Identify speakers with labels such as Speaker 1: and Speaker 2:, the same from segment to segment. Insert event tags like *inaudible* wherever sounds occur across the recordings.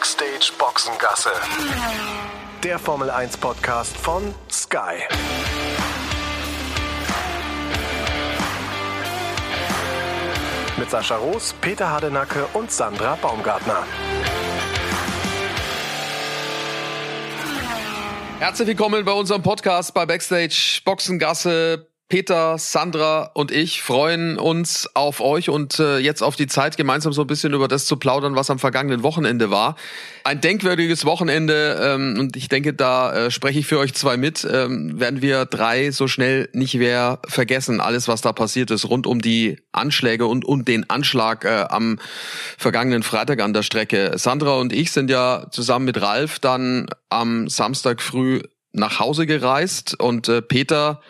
Speaker 1: Backstage Boxengasse. Der Formel 1 Podcast von Sky. Mit Sascha Roos, Peter Hardenacke und Sandra Baumgartner.
Speaker 2: Herzlich willkommen bei unserem Podcast bei Backstage Boxengasse. Peter, Sandra und ich freuen uns auf euch und äh, jetzt auf die Zeit, gemeinsam so ein bisschen über das zu plaudern, was am vergangenen Wochenende war. Ein denkwürdiges Wochenende ähm, und ich denke, da äh, spreche ich für euch zwei mit, ähm, werden wir drei so schnell nicht mehr vergessen. Alles, was da passiert ist, rund um die Anschläge und, und den Anschlag äh, am vergangenen Freitag an der Strecke. Sandra und ich sind ja zusammen mit Ralf dann am Samstag früh nach Hause gereist und äh, Peter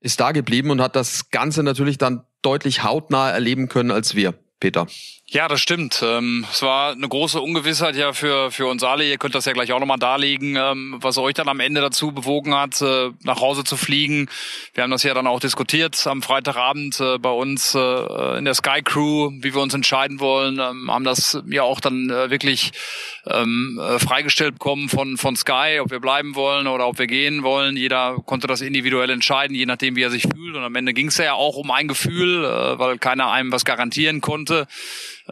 Speaker 2: ist da geblieben und hat das Ganze natürlich dann deutlich hautnah erleben können als wir. Peter.
Speaker 3: Ja, das stimmt. Ähm, es war eine große Ungewissheit ja für, für uns alle. Ihr könnt das ja gleich auch nochmal darlegen, ähm, was euch dann am Ende dazu bewogen hat, äh, nach Hause zu fliegen. Wir haben das ja dann auch diskutiert am Freitagabend äh, bei uns äh, in der Sky Crew, wie wir uns entscheiden wollen. Ähm, haben das ja auch dann wirklich freigestellt bekommen von, von Sky, ob wir bleiben wollen oder ob wir gehen wollen. Jeder konnte das individuell entscheiden, je nachdem, wie er sich fühlt. Und am Ende ging es ja auch um ein Gefühl, weil keiner einem was garantieren konnte.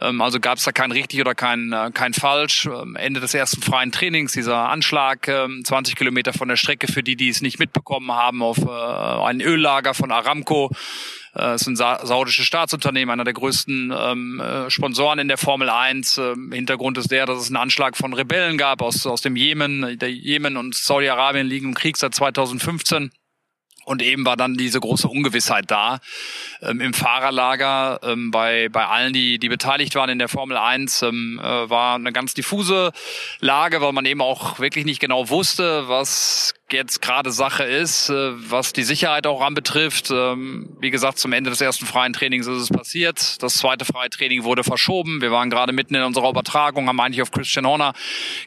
Speaker 3: Ähm, also gab es da kein richtig oder kein, äh, kein falsch. Ähm, Ende des ersten freien Trainings, dieser Anschlag, 20 ähm, Kilometer von der Strecke für die, die es nicht mitbekommen haben, auf äh, ein Öllager von Aramco. Äh, es ist ein saudisches Staatsunternehmen, einer der größten ähm, Sponsoren in der Formel 1. Ähm, Hintergrund ist der, dass es einen Anschlag von Rebellen gab aus, aus dem Jemen. Der Jemen und Saudi-Arabien liegen im Krieg seit 2015. Und eben war dann diese große Ungewissheit da ähm, im Fahrerlager ähm, bei bei allen, die die beteiligt waren in der Formel 1, ähm, äh, war eine ganz diffuse Lage, weil man eben auch wirklich nicht genau wusste, was jetzt gerade Sache ist, äh, was die Sicherheit auch anbetrifft. Ähm, wie gesagt, zum Ende des ersten freien Trainings ist es passiert. Das zweite freie Training wurde verschoben. Wir waren gerade mitten in unserer Übertragung, haben eigentlich auf Christian Horner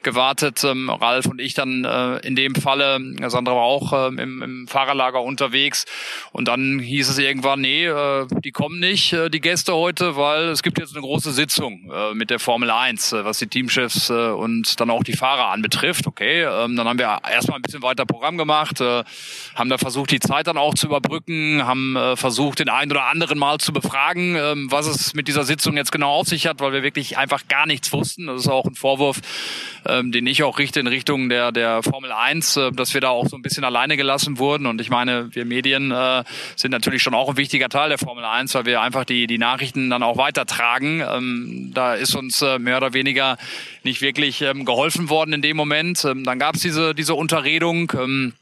Speaker 3: gewartet. Ähm, Ralf und ich dann äh, in dem Falle, Sandra war auch ähm, im, im Fahrerlager unterwegs. Und dann hieß es irgendwann, nee, äh, die kommen nicht, die Gäste heute, weil es gibt jetzt eine große Sitzung mit der Formel 1, was die Teamchefs und dann auch die Fahrer anbetrifft. Okay, dann haben wir erstmal ein bisschen weiter Programm gemacht, äh, haben da versucht, die Zeit dann auch zu überbrücken, haben äh, versucht, den einen oder anderen mal zu befragen, äh, was es mit dieser Sitzung jetzt genau auf sich hat, weil wir wirklich einfach gar nichts wussten. Das ist auch ein Vorwurf, ähm, den ich auch richte in Richtung der, der Formel 1, äh, dass wir da auch so ein bisschen alleine gelassen wurden. Und ich meine, wir Medien äh, sind natürlich schon auch ein wichtiger Teil der Formel 1, weil wir einfach die, die Nachrichten dann auch weitertragen. Ähm, da ist uns äh, mehr oder weniger nicht wirklich ähm, geholfen worden in dem Moment. Ähm, dann gab es diese, diese Unterredung. Ähm,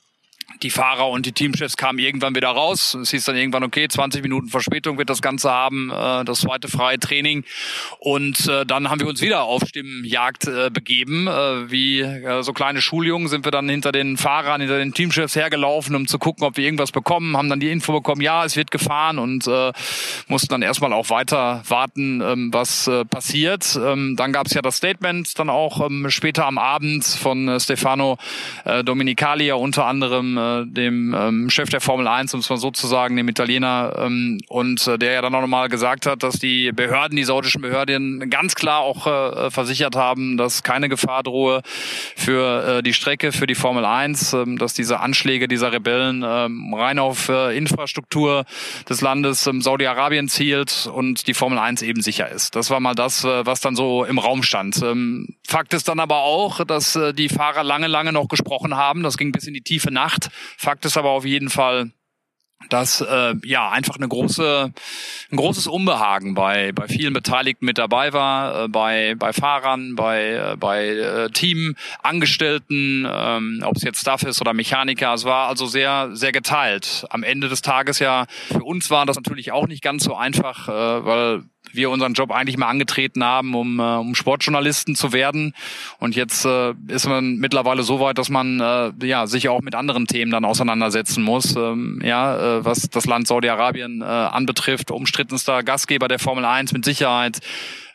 Speaker 3: die Fahrer und die Teamchefs kamen irgendwann wieder raus. Es hieß dann irgendwann, okay, 20 Minuten Verspätung wird das Ganze haben, äh, das zweite freie Training. Und äh, dann haben wir uns wieder auf Stimmenjagd äh, begeben. Äh, wie äh, so kleine Schuljungen sind wir dann hinter den Fahrern, hinter den Teamchefs hergelaufen, um zu gucken, ob wir irgendwas bekommen. Haben dann die Info bekommen, ja, es wird gefahren und äh, mussten dann erstmal auch weiter warten, ähm, was äh, passiert. Ähm, dann gab es ja das Statement dann auch ähm, später am Abend von äh, Stefano äh, Dominicali unter anderem äh, dem ähm, Chef der Formel 1, um es mal so zu sagen, dem Italiener, ähm, und äh, der ja dann auch nochmal gesagt hat, dass die Behörden, die saudischen Behörden ganz klar auch äh, versichert haben, dass keine Gefahr drohe für äh, die Strecke, für die Formel 1, ähm, dass diese Anschläge dieser Rebellen ähm, rein auf äh, Infrastruktur des Landes ähm, Saudi-Arabien zielt und die Formel 1 eben sicher ist. Das war mal das, äh, was dann so im Raum stand. Ähm, Fakt ist dann aber auch, dass äh, die Fahrer lange, lange noch gesprochen haben. Das ging bis in die tiefe Nacht. Fakt ist aber auf jeden Fall, dass äh, ja einfach eine große ein großes Unbehagen bei bei vielen Beteiligten mit dabei war äh, bei bei Fahrern bei äh, bei äh, Teamangestellten ähm, ob es jetzt Staff ist oder Mechaniker. Es war also sehr sehr geteilt. Am Ende des Tages ja für uns war das natürlich auch nicht ganz so einfach äh, weil wir unseren Job eigentlich mal angetreten haben, um, äh, um Sportjournalisten zu werden. Und jetzt äh, ist man mittlerweile so weit, dass man äh, ja sich auch mit anderen Themen dann auseinandersetzen muss. Ähm, ja, äh, was das Land Saudi-Arabien äh, anbetrifft, umstrittenster Gastgeber der Formel 1 mit Sicherheit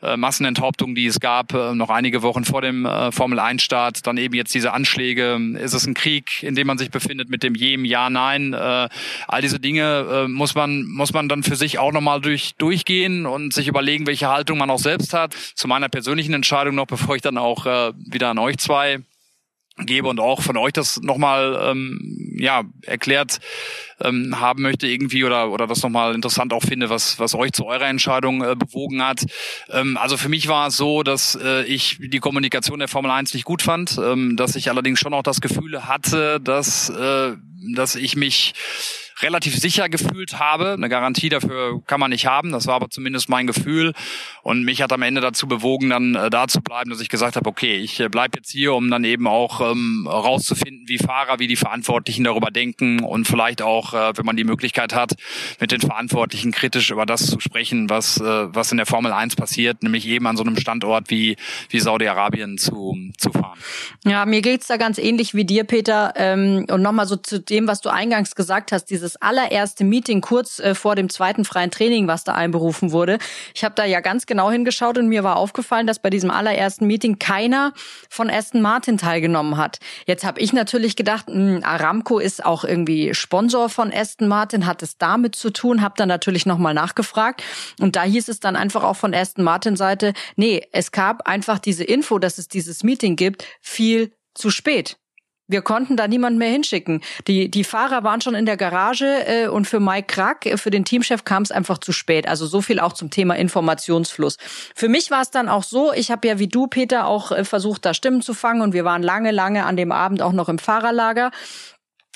Speaker 3: äh, Massenenthauptung, die es gab, äh, noch einige Wochen vor dem äh, Formel-1-Start, dann eben jetzt diese Anschläge. Ist es ein Krieg, in dem man sich befindet mit dem Jem, Ja, Nein? All diese Dinge muss man muss man dann für sich auch nochmal durch, durchgehen und sich überlegen, welche Haltung man auch selbst hat. Zu meiner persönlichen Entscheidung noch, bevor ich dann auch wieder an euch zwei gebe und auch von euch das nochmal ähm, ja erklärt ähm, haben möchte irgendwie oder oder das nochmal interessant auch finde, was was euch zu eurer Entscheidung äh, bewogen hat. Ähm, also für mich war es so, dass äh, ich die Kommunikation der Formel 1 nicht gut fand, ähm, dass ich allerdings schon auch das Gefühl hatte, dass äh, dass ich mich relativ sicher gefühlt habe. Eine Garantie dafür kann man nicht haben. Das war aber zumindest mein Gefühl. Und mich hat am Ende dazu bewogen, dann äh, da zu bleiben, dass ich gesagt habe, okay, ich äh, bleib jetzt hier, um dann eben auch ähm, rauszufinden, wie Fahrer, wie die Verantwortlichen darüber denken und vielleicht auch, äh, wenn man die Möglichkeit hat, mit den Verantwortlichen kritisch über das zu sprechen, was, äh, was in der Formel 1 passiert, nämlich eben an so einem Standort wie, wie Saudi-Arabien zu, zu fahren.
Speaker 4: Ja, mir geht's da ganz ähnlich wie dir, Peter. Ähm, und nochmal so zu dem, was du eingangs gesagt hast, diese dieses allererste Meeting kurz äh, vor dem zweiten freien Training, was da einberufen wurde. Ich habe da ja ganz genau hingeschaut und mir war aufgefallen, dass bei diesem allerersten Meeting keiner von Aston Martin teilgenommen hat. Jetzt habe ich natürlich gedacht, mh, hm, Aramco ist auch irgendwie Sponsor von Aston Martin, hat es damit zu tun, habe dann natürlich nochmal nachgefragt und da hieß es dann einfach auch von Aston Martin Seite, nee, es gab einfach diese Info, dass es dieses Meeting gibt, viel zu spät. Wir konnten da niemand mehr hinschicken. Die, die Fahrer waren schon in der Garage äh, und für Mike Krack, äh, für den Teamchef, kam es einfach zu spät. Also so viel auch zum Thema Informationsfluss. Für mich war es dann auch so, ich habe ja wie du, Peter, auch äh, versucht, da Stimmen zu fangen und wir waren lange, lange an dem Abend auch noch im Fahrerlager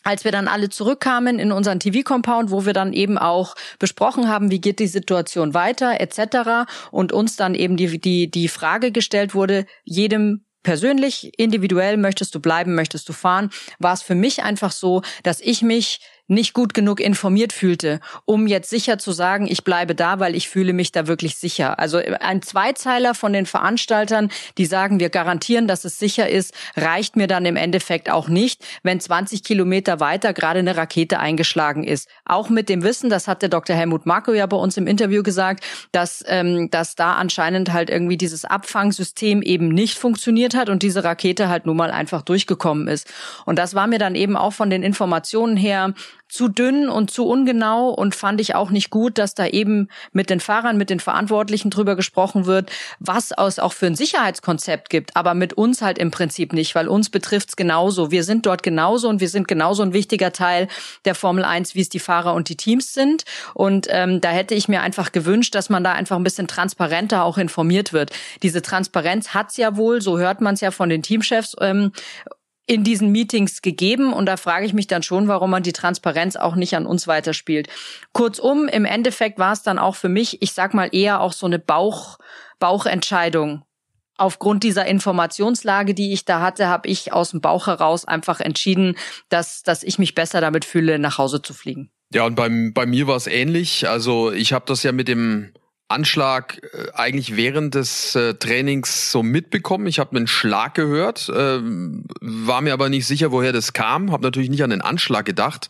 Speaker 4: als wir dann alle zurückkamen in unseren TV-Compound, wo wir dann eben auch besprochen haben, wie geht die Situation weiter etc. und uns dann eben die, die, die Frage gestellt wurde, jedem persönlich, individuell möchtest du bleiben, möchtest du fahren, war es für mich einfach so, dass ich mich nicht gut genug informiert fühlte, um jetzt sicher zu sagen, ich bleibe da, weil ich fühle mich da wirklich sicher. Also ein Zweizeiler von den Veranstaltern, die sagen, wir garantieren, dass es sicher ist, reicht mir dann im Endeffekt auch nicht, wenn 20 Kilometer weiter gerade eine Rakete eingeschlagen ist. Auch mit dem Wissen, das hat der Dr. Helmut Marko ja bei uns im Interview gesagt, dass, ähm, dass da anscheinend halt irgendwie dieses Abfangsystem eben nicht funktioniert hat und diese Rakete halt nun mal einfach durchgekommen ist. Und das war mir dann eben auch von den Informationen her zu dünn und zu ungenau und fand ich auch nicht gut, dass da eben mit den Fahrern, mit den Verantwortlichen drüber gesprochen wird, was es auch für ein Sicherheitskonzept gibt, aber mit uns halt im Prinzip nicht, weil uns betrifft's genauso. Wir sind dort genauso und wir sind genauso ein wichtiger Teil der Formel 1, wie es die Fahrer und die Teams sind. Und ähm, da hätte ich mir einfach gewünscht, dass man da einfach ein bisschen transparenter auch informiert wird. Diese Transparenz hat's ja wohl, so hört man es ja von den Teamchefs ähm, in diesen Meetings gegeben. Und da frage ich mich dann schon, warum man die Transparenz auch nicht an uns weiterspielt. Kurzum, im Endeffekt war es dann auch für mich, ich sag mal eher auch so eine Bauch, Bauchentscheidung. Aufgrund dieser Informationslage, die ich da hatte, habe ich aus dem Bauch heraus einfach entschieden, dass, dass ich mich besser damit fühle, nach Hause zu fliegen.
Speaker 2: Ja, und beim, bei mir war es ähnlich. Also ich habe das ja mit dem Anschlag äh, eigentlich während des äh, Trainings so mitbekommen. Ich habe einen Schlag gehört, äh, war mir aber nicht sicher, woher das kam. Habe natürlich nicht an den Anschlag gedacht.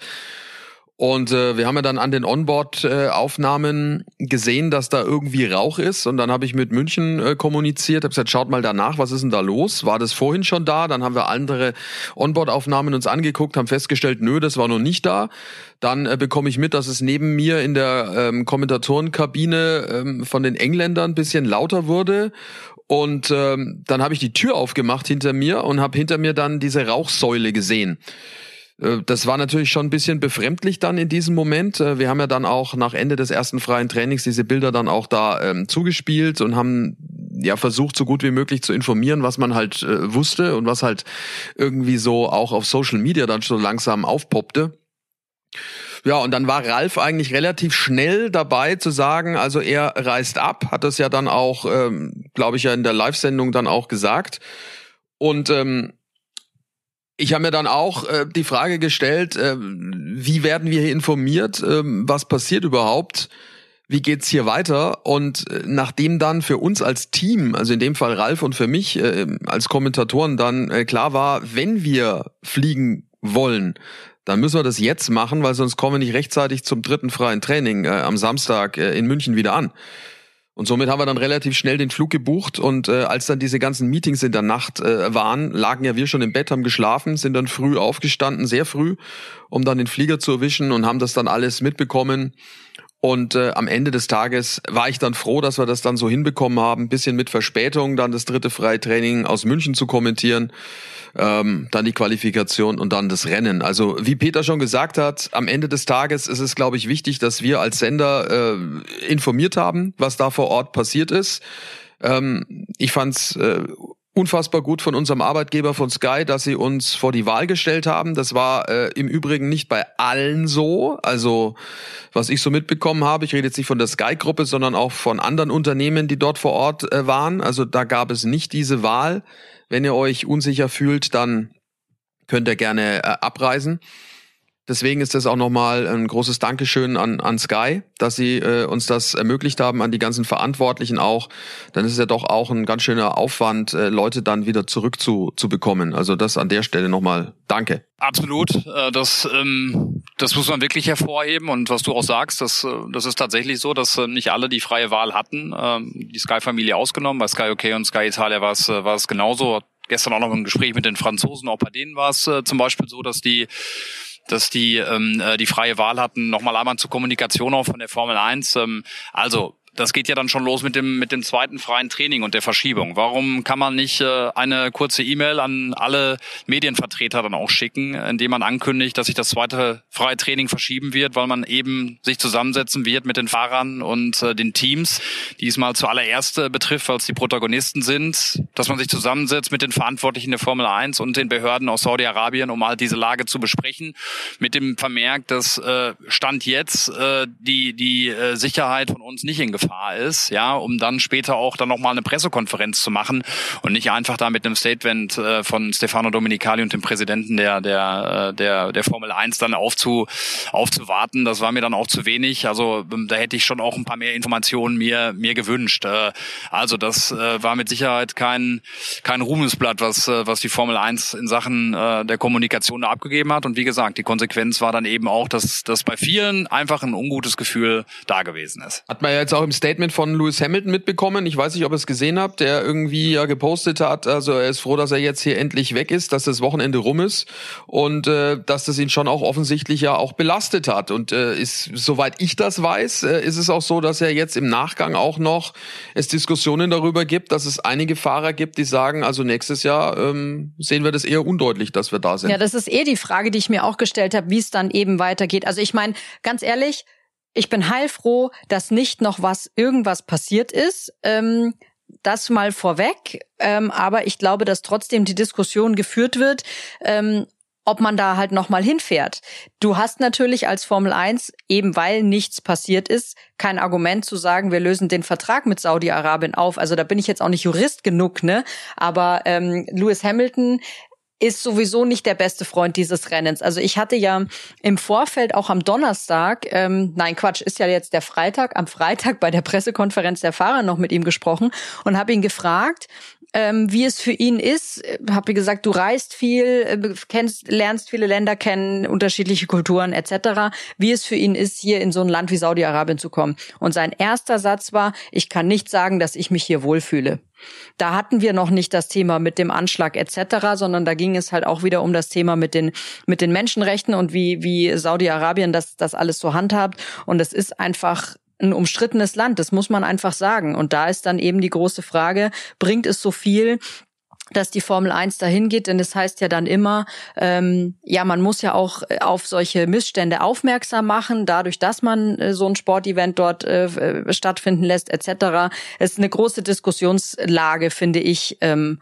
Speaker 2: Und äh, wir haben ja dann an den Onboard-Aufnahmen gesehen, dass da irgendwie Rauch ist. Und dann habe ich mit München äh, kommuniziert, habe gesagt, schaut mal danach, was ist denn da los? War das vorhin schon da? Dann haben wir andere Onboard-Aufnahmen uns angeguckt, haben festgestellt, nö, das war noch nicht da. Dann äh, bekomme ich mit, dass es neben mir in der ähm, Kommentatorenkabine ähm, von den Engländern ein bisschen lauter wurde. Und ähm, dann habe ich die Tür aufgemacht hinter mir und habe hinter mir dann diese Rauchsäule gesehen. Äh, das war natürlich schon ein bisschen befremdlich dann in diesem Moment. Äh, wir haben ja dann auch nach Ende des ersten freien Trainings diese Bilder dann auch da ähm, zugespielt und haben ja versucht, so gut wie möglich zu informieren, was man halt äh, wusste und was halt irgendwie so auch auf Social Media dann schon langsam aufpoppte. Ja, und dann war Ralf eigentlich relativ schnell dabei zu sagen, also er reist ab, hat das ja dann auch, ähm, glaube ich, ja in der Live-Sendung dann auch gesagt. Und ähm, ich habe mir dann auch äh, die Frage gestellt, äh, wie werden wir hier informiert, äh, was passiert überhaupt, wie geht's hier weiter? Und äh, nachdem dann für uns als Team, also in dem Fall Ralf und für mich äh, als Kommentatoren dann äh, klar war, wenn wir fliegen wollen, dann müssen wir das jetzt machen, weil sonst kommen wir nicht rechtzeitig zum dritten freien Training äh, am Samstag äh, in München wieder an. Und somit haben wir dann relativ schnell den Flug gebucht und äh, als dann diese ganzen Meetings in der Nacht äh, waren, lagen ja wir schon im Bett, haben geschlafen, sind dann früh aufgestanden, sehr früh, um dann den Flieger zu erwischen und haben das dann alles mitbekommen. Und äh, am Ende des Tages war ich dann froh, dass wir das dann so hinbekommen haben, bisschen mit Verspätung, dann das dritte Freitraining aus München zu kommentieren, ähm, dann die Qualifikation und dann das Rennen. Also wie Peter schon gesagt hat, am Ende des Tages ist es, glaube ich, wichtig, dass wir als Sender äh, informiert haben, was da vor Ort passiert ist. Ähm, ich fand's äh, unfassbar gut von unserem Arbeitgeber von Sky, dass sie uns vor die Wahl gestellt haben. Das war äh, im Übrigen nicht bei allen so. Also was ich so mitbekommen habe, ich rede jetzt nicht von der Sky-Gruppe, sondern auch von anderen Unternehmen, die dort vor Ort äh, waren. Also da gab es nicht diese Wahl. Wenn ihr euch unsicher fühlt, dann könnt ihr gerne äh, abreisen. Deswegen ist das auch nochmal ein großes Dankeschön an, an Sky, dass sie äh, uns das ermöglicht haben, an die ganzen Verantwortlichen auch. Dann ist es ja doch auch ein ganz schöner Aufwand, äh, Leute dann wieder zurück zu, zu bekommen. Also das an der Stelle nochmal Danke.
Speaker 3: Absolut. Äh, das, ähm, das muss man wirklich hervorheben. Und was du auch sagst, das, äh, das ist tatsächlich so, dass äh, nicht alle die freie Wahl hatten. Ähm, die Sky-Familie ausgenommen. Bei Sky UK und Sky Italia war es, war es genauso. Gestern auch noch ein Gespräch mit den Franzosen. Auch bei denen war es zum Beispiel so, dass die dass die ähm, äh, die freie Wahl hatten. Nochmal einmal zur Kommunikation auch von der Formel 1. Ähm, also das geht ja dann schon los mit dem mit dem zweiten freien Training und der Verschiebung. Warum kann man nicht äh, eine kurze E-Mail an alle Medienvertreter dann auch schicken, indem man ankündigt, dass sich das zweite freie Training verschieben wird, weil man eben sich zusammensetzen wird mit den Fahrern und äh, den Teams, diesmal zuallererst äh, betrifft, weil es die Protagonisten sind, dass man sich zusammensetzt mit den Verantwortlichen der Formel 1 und den Behörden aus Saudi-Arabien, um halt diese Lage zu besprechen, mit dem Vermerk, dass äh, Stand jetzt äh, die die äh, Sicherheit von uns nicht in Gefahr Gefahr ist, ja, um dann später auch dann nochmal eine Pressekonferenz zu machen und nicht einfach da mit einem Statement äh, von Stefano Dominicali und dem Präsidenten der, der, äh, der, der Formel 1 dann aufzu, aufzuwarten. Das war mir dann auch zu wenig. Also ähm, da hätte ich schon auch ein paar mehr Informationen mir, mir gewünscht. Äh, also das äh, war mit Sicherheit kein, kein Ruhmesblatt, was, äh, was die Formel 1 in Sachen äh, der Kommunikation abgegeben hat. Und wie gesagt, die Konsequenz war dann eben auch, dass, dass bei vielen einfach ein ungutes Gefühl da gewesen ist.
Speaker 2: Hat man ja jetzt auch im Statement von Lewis Hamilton mitbekommen. Ich weiß nicht, ob ihr es gesehen habt, der irgendwie ja gepostet hat, also er ist froh, dass er jetzt hier endlich weg ist, dass das Wochenende rum ist und äh, dass das ihn schon auch offensichtlich ja auch belastet hat. Und äh, ist, soweit ich das weiß, äh, ist es auch so, dass er jetzt im Nachgang auch noch es Diskussionen darüber gibt, dass es einige Fahrer gibt, die sagen, also nächstes Jahr ähm, sehen wir das eher undeutlich, dass wir da sind.
Speaker 4: Ja, das ist eh die Frage, die ich mir auch gestellt habe, wie es dann eben weitergeht. Also ich meine, ganz ehrlich, ich bin heilfroh, dass nicht noch was, irgendwas passiert ist. Ähm, das mal vorweg. Ähm, aber ich glaube, dass trotzdem die Diskussion geführt wird, ähm, ob man da halt nochmal hinfährt. Du hast natürlich als Formel 1, eben weil nichts passiert ist, kein Argument zu sagen, wir lösen den Vertrag mit Saudi-Arabien auf. Also da bin ich jetzt auch nicht Jurist genug, ne? Aber ähm, Lewis Hamilton ist sowieso nicht der beste Freund dieses Rennens. Also ich hatte ja im Vorfeld auch am Donnerstag, ähm, nein Quatsch, ist ja jetzt der Freitag, am Freitag bei der Pressekonferenz der Fahrer noch mit ihm gesprochen und habe ihn gefragt, ähm, wie es für ihn ist. Habe gesagt, du reist viel, äh, kennst, lernst viele Länder kennen, unterschiedliche Kulturen etc. Wie es für ihn ist, hier in so ein Land wie Saudi-Arabien zu kommen. Und sein erster Satz war: Ich kann nicht sagen, dass ich mich hier wohlfühle. Da hatten wir noch nicht das Thema mit dem Anschlag etc., sondern da ging es halt auch wieder um das Thema mit den mit den Menschenrechten und wie wie Saudi-Arabien das das alles so handhabt. Und es ist einfach ein umstrittenes Land, das muss man einfach sagen. Und da ist dann eben die große Frage, bringt es so viel, dass die Formel 1 dahin geht, denn das heißt ja dann immer, ähm, ja, man muss ja auch äh, auf solche Missstände aufmerksam machen, dadurch, dass man äh, so ein Sportevent dort äh, äh stattfinden lässt, etc. Es ist eine große Diskussionslage, finde ich, ähm,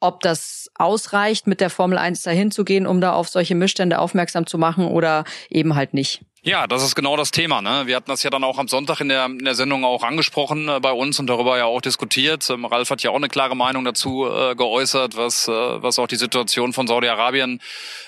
Speaker 4: ob das ausreicht, mit der Formel 1 dahin zu gehen, um da auf solche Missstände aufmerksam zu machen oder eben halt nicht.
Speaker 3: Ja, das ist genau das Thema. Ne? Wir hatten das ja dann auch am Sonntag in der, in der Sendung auch angesprochen äh, bei uns und darüber ja auch diskutiert. Ähm, Ralf hat ja auch eine klare Meinung dazu äh, geäußert, was, äh, was auch die Situation von Saudi-Arabien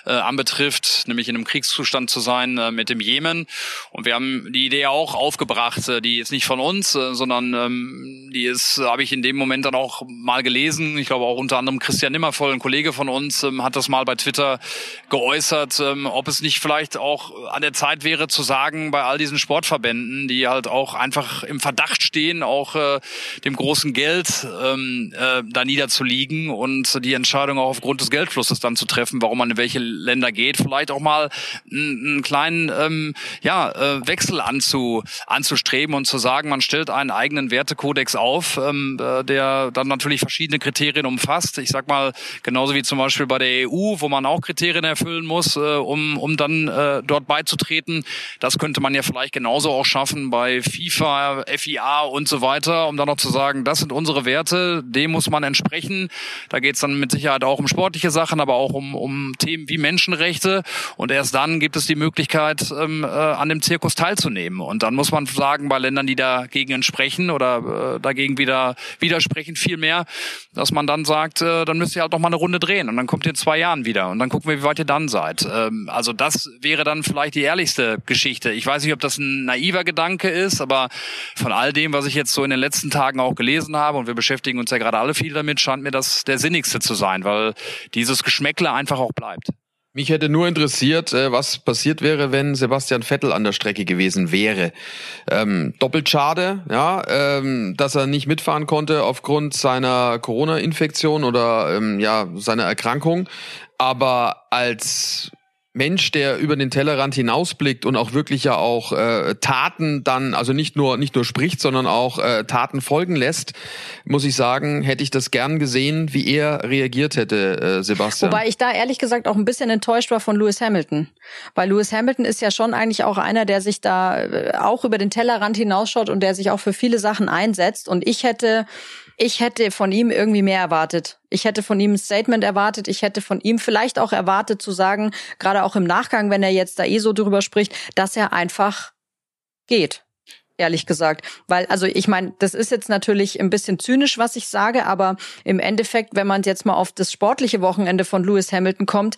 Speaker 3: äh, anbetrifft, nämlich in einem Kriegszustand zu sein äh, mit dem Jemen. Und wir haben die Idee auch aufgebracht, äh, die ist nicht von uns, äh, sondern ähm, die ist, habe ich in dem Moment dann auch mal gelesen. Ich glaube auch unter anderem Christian Nimmervoll, ein Kollege von uns, ähm, hat das mal bei Twitter geäußert, ähm, ob es nicht vielleicht auch an der Zeit wäre, zu sagen bei all diesen Sportverbänden, die halt auch einfach im Verdacht stehen, auch äh, dem großen Geld ähm, äh, da niederzuliegen und die Entscheidung auch aufgrund des Geldflusses dann zu treffen, warum man in welche Länder geht, vielleicht auch mal einen, einen kleinen ähm, ja, äh, Wechsel anzu, anzustreben und zu sagen, man stellt einen eigenen Wertekodex auf, ähm, äh, der dann natürlich verschiedene Kriterien umfasst. Ich sag mal, genauso wie zum Beispiel bei der EU, wo man auch Kriterien erfüllen muss, äh, um, um dann äh, dort beizutreten. Das könnte man ja vielleicht genauso auch schaffen bei FIFA, FIA und so weiter, um dann noch zu sagen, das sind unsere Werte, dem muss man entsprechen. Da geht es dann mit Sicherheit auch um sportliche Sachen, aber auch um, um Themen wie Menschenrechte. Und erst dann gibt es die Möglichkeit, ähm, äh, an dem Zirkus teilzunehmen. Und dann muss man sagen, bei Ländern, die dagegen entsprechen oder äh, dagegen wieder widersprechen, viel mehr, dass man dann sagt, äh, dann müsst ihr halt noch mal eine Runde drehen und dann kommt ihr in zwei Jahren wieder und dann gucken wir, wie weit ihr dann seid. Ähm, also das wäre dann vielleicht die ehrlichste Geschichte. Ich weiß nicht, ob das ein naiver Gedanke ist, aber von all dem, was ich jetzt so in den letzten Tagen auch gelesen habe und wir beschäftigen uns ja gerade alle viel damit, scheint mir das der sinnigste zu sein, weil dieses Geschmäckle einfach auch bleibt.
Speaker 2: Mich hätte nur interessiert, äh, was passiert wäre, wenn Sebastian Vettel an der Strecke gewesen wäre. Ähm, doppelt schade, ja, ähm, dass er nicht mitfahren konnte aufgrund seiner Corona-Infektion oder ähm, ja seiner Erkrankung. Aber als Mensch, der über den Tellerrand hinausblickt und auch wirklich ja auch äh, Taten dann, also nicht nur nicht nur spricht, sondern auch äh, Taten folgen lässt, muss ich sagen, hätte ich das gern gesehen, wie er reagiert hätte, äh, Sebastian.
Speaker 4: Wobei ich da ehrlich gesagt auch ein bisschen enttäuscht war von Lewis Hamilton, weil Lewis Hamilton ist ja schon eigentlich auch einer, der sich da äh, auch über den Tellerrand hinausschaut und der sich auch für viele Sachen einsetzt. Und ich hätte ich hätte von ihm irgendwie mehr erwartet. Ich hätte von ihm ein Statement erwartet. Ich hätte von ihm vielleicht auch erwartet zu sagen, gerade auch im Nachgang, wenn er jetzt da eh so drüber spricht, dass er einfach geht. Ehrlich gesagt. Weil, also ich meine, das ist jetzt natürlich ein bisschen zynisch, was ich sage, aber im Endeffekt, wenn man jetzt mal auf das sportliche Wochenende von Lewis Hamilton kommt,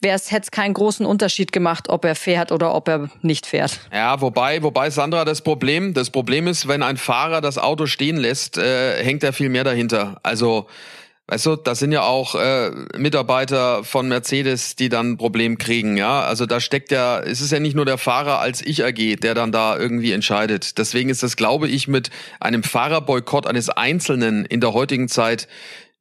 Speaker 4: wäre es hätte keinen großen Unterschied gemacht, ob er fährt oder ob er nicht fährt.
Speaker 2: Ja, wobei, wobei Sandra das Problem, das Problem ist, wenn ein Fahrer das Auto stehen lässt, äh, hängt er viel mehr dahinter. Also Weißt du, das sind ja auch äh, Mitarbeiter von Mercedes, die dann ein Problem kriegen, ja. Also da steckt ja, es ist ja nicht nur der Fahrer als Ich AG, der dann da irgendwie entscheidet. Deswegen ist das, glaube ich, mit einem Fahrerboykott eines Einzelnen in der heutigen Zeit